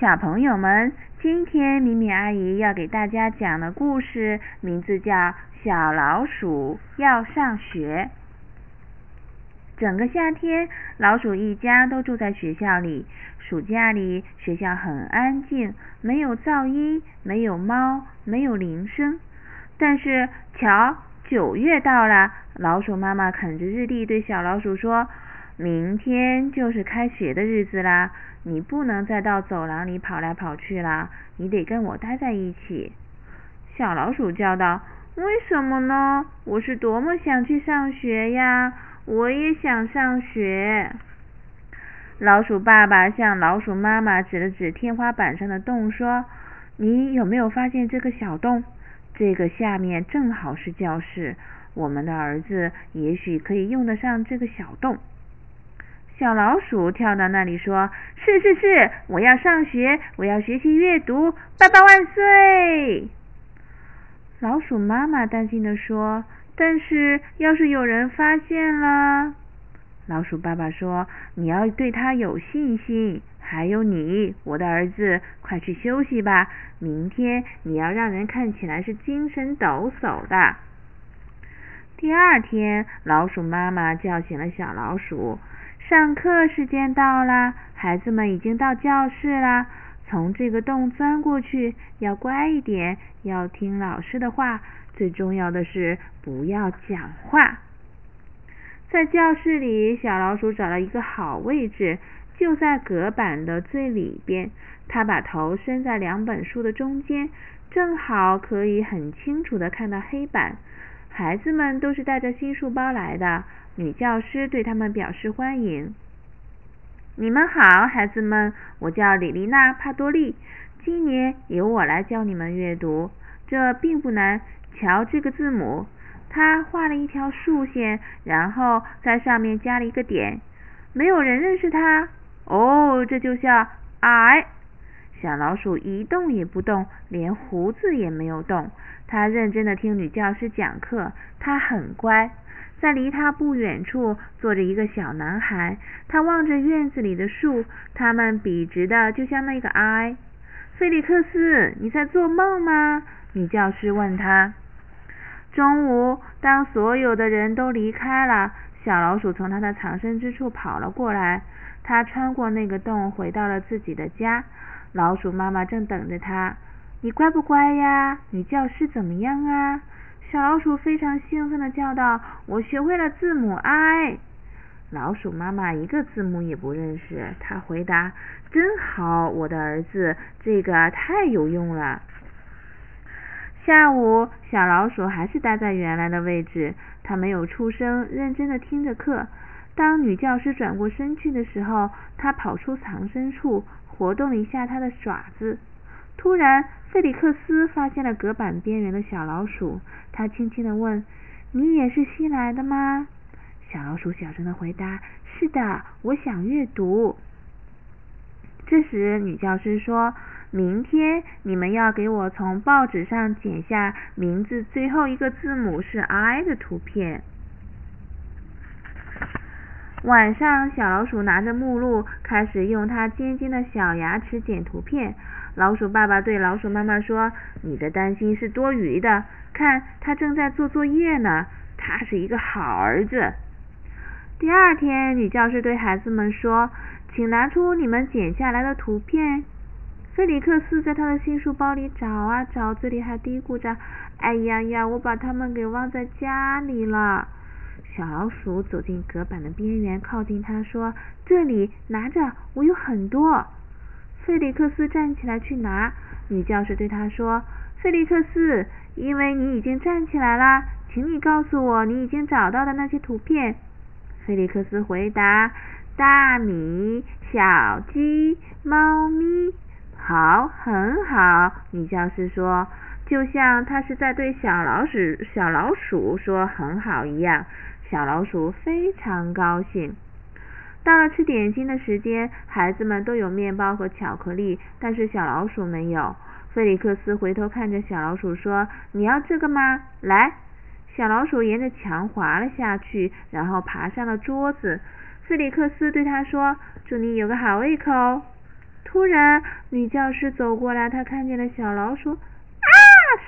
小朋友们，今天米米阿姨要给大家讲的故事名字叫《小老鼠要上学》。整个夏天，老鼠一家都住在学校里。暑假里，学校很安静，没有噪音，没有猫，没有铃声。但是，瞧，九月到了，老鼠妈妈啃着日历对小老鼠说：“明天就是开学的日子啦，你不能再到走廊里跑来跑去了，你得跟我待在一起。”小老鼠叫道：“为什么呢？我是多么想去上学呀！”我也想上学。老鼠爸爸向老鼠妈妈指了指天花板上的洞，说：“你有没有发现这个小洞？这个下面正好是教室。我们的儿子也许可以用得上这个小洞。”小老鼠跳到那里说：“是是是，我要上学，我要学习阅读。爸爸万岁！”老鼠妈妈担心地说。但是，要是有人发现了，老鼠爸爸说：“你要对他有信心。还有你，我的儿子，快去休息吧。明天你要让人看起来是精神抖擞的。”第二天，老鼠妈妈叫醒了小老鼠：“上课时间到了，孩子们已经到教室了。从这个洞钻过去，要乖一点，要听老师的话。”最重要的是不要讲话。在教室里，小老鼠找了一个好位置，就在隔板的最里边。它把头伸在两本书的中间，正好可以很清楚的看到黑板。孩子们都是带着新书包来的，女教师对他们表示欢迎。你们好，孩子们，我叫李丽娜·帕多利，今年由我来教你们阅读，这并不难。瞧这个字母，他画了一条竖线，然后在上面加了一个点。没有人认识他。哦，这就叫 I。小老鼠一动也不动，连胡子也没有动。他认真的听女教师讲课。他很乖。在离他不远处坐着一个小男孩。他望着院子里的树，它们笔直的，就像那个 I。菲利克斯，你在做梦吗？女教师问他。中午，当所有的人都离开了，小老鼠从它的藏身之处跑了过来。它穿过那个洞，回到了自己的家。老鼠妈妈正等着它。你乖不乖呀？女教师怎么样啊？小老鼠非常兴奋地叫道：“我学会了字母 I。”老鼠妈妈一个字母也不认识。它回答：“真好，我的儿子，这个太有用了。”下午，小老鼠还是待在原来的位置，它没有出声，认真的听着课。当女教师转过身去的时候，它跑出藏身处，活动了一下它的爪子。突然，费里克斯发现了隔板边缘的小老鼠，他轻轻的问：“你也是新来的吗？”小老鼠小声的回答：“是的，我想阅读。”这时，女教师说。明天你们要给我从报纸上剪下名字最后一个字母是 I 的图片。晚上，小老鼠拿着目录，开始用它尖尖的小牙齿剪图片。老鼠爸爸对老鼠妈妈说：“你的担心是多余的，看，他正在做作业呢。他是一个好儿子。”第二天，女教师对孩子们说：“请拿出你们剪下来的图片。”菲利克斯在他的新书包里找啊找，嘴里还嘀咕着：“哎呀呀，我把它们给忘在家里了。”小老鼠走进隔板的边缘，靠近他说：“这里，拿着，我有很多。”菲利克斯站起来去拿。女教师对他说：“菲利克斯，因为你已经站起来了，请你告诉我你已经找到的那些图片。”菲利克斯回答：“大米、小鸡、猫咪。”好，很好，女教师说，就像他是在对小老鼠小老鼠说很好一样。小老鼠非常高兴。到了吃点心的时间，孩子们都有面包和巧克力，但是小老鼠没有。菲利克斯回头看着小老鼠说：“你要这个吗？来。”小老鼠沿着墙滑了下去，然后爬上了桌子。菲利克斯对他说：“祝你有个好胃口。”突然，女教师走过来，她看见了小老鼠。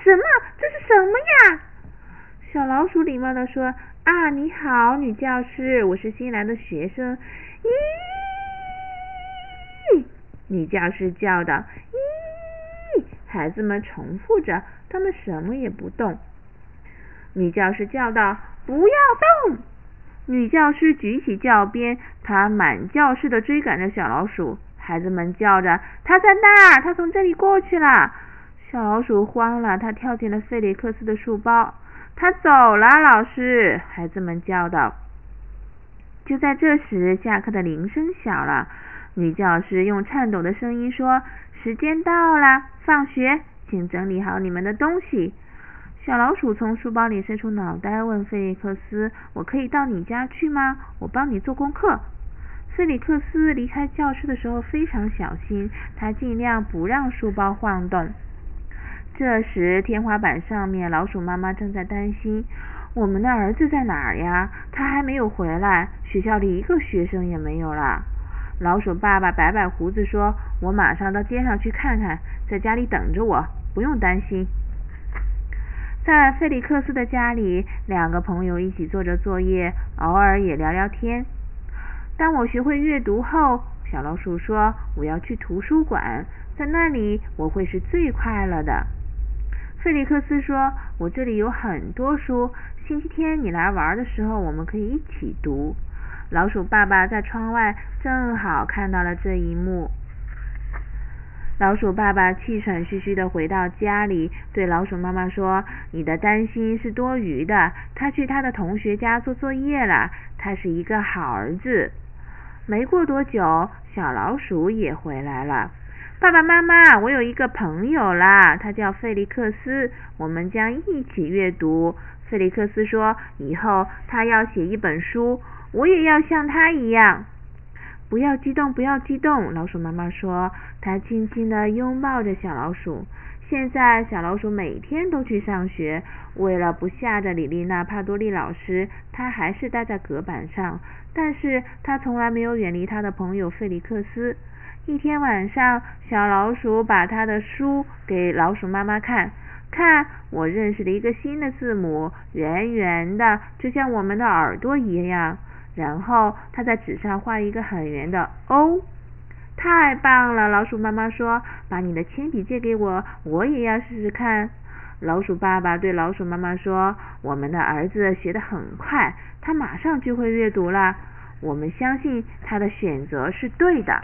什么？这是什么呀？小老鼠礼貌的说：“啊，你好，女教师，我是新来的学生。”咦！女教师叫道：“咦！”孩子们重复着，他们什么也不动。女教师叫道：“不要动！”女教师举起教鞭，她满教室的追赶着小老鼠。孩子们叫着：“他在那儿，他从这里过去了。”小老鼠慌了，它跳进了费利克斯的书包。他走了，老师！孩子们叫道。就在这时，下课的铃声响了。女教师用颤抖的声音说：“时间到了，放学，请整理好你们的东西。”小老鼠从书包里伸出脑袋，问费利克斯：“我可以到你家去吗？我帮你做功课。”费利克斯离开教室的时候非常小心，他尽量不让书包晃动。这时，天花板上面，老鼠妈妈正在担心：“我们的儿子在哪儿呀？他还没有回来，学校里一个学生也没有了。”老鼠爸爸摆摆胡子说：“我马上到街上去看看，在家里等着我，不用担心。”在菲利克斯的家里，两个朋友一起做着作业，偶尔也聊聊天。当我学会阅读后，小老鼠说：“我要去图书馆，在那里我会是最快乐的。”菲利克斯说：“我这里有很多书，星期天你来玩的时候，我们可以一起读。”老鼠爸爸在窗外正好看到了这一幕。老鼠爸爸气喘吁吁地回到家里，对老鼠妈妈说：“你的担心是多余的。他去他的同学家做作业了。他是一个好儿子。”没过多久，小老鼠也回来了。爸爸妈妈，我有一个朋友啦，他叫费利克斯，我们将一起阅读。费利克斯说：“以后他要写一本书，我也要像他一样。”不要激动，不要激动，老鼠妈妈说。她轻轻地拥抱着小老鼠。现在，小老鼠每天都去上学。为了不吓着李丽娜·帕多利老师，它还是待在隔板上。但是，它从来没有远离它的朋友费利克斯。一天晚上，小老鼠把它的书给老鼠妈妈看。看，我认识了一个新的字母，圆圆的，就像我们的耳朵一样。然后他在纸上画一个很圆的 O，太棒了！老鼠妈妈说：“把你的铅笔借给我，我也要试试看。”老鼠爸爸对老鼠妈妈说：“我们的儿子学得很快，他马上就会阅读了。我们相信他的选择是对的。”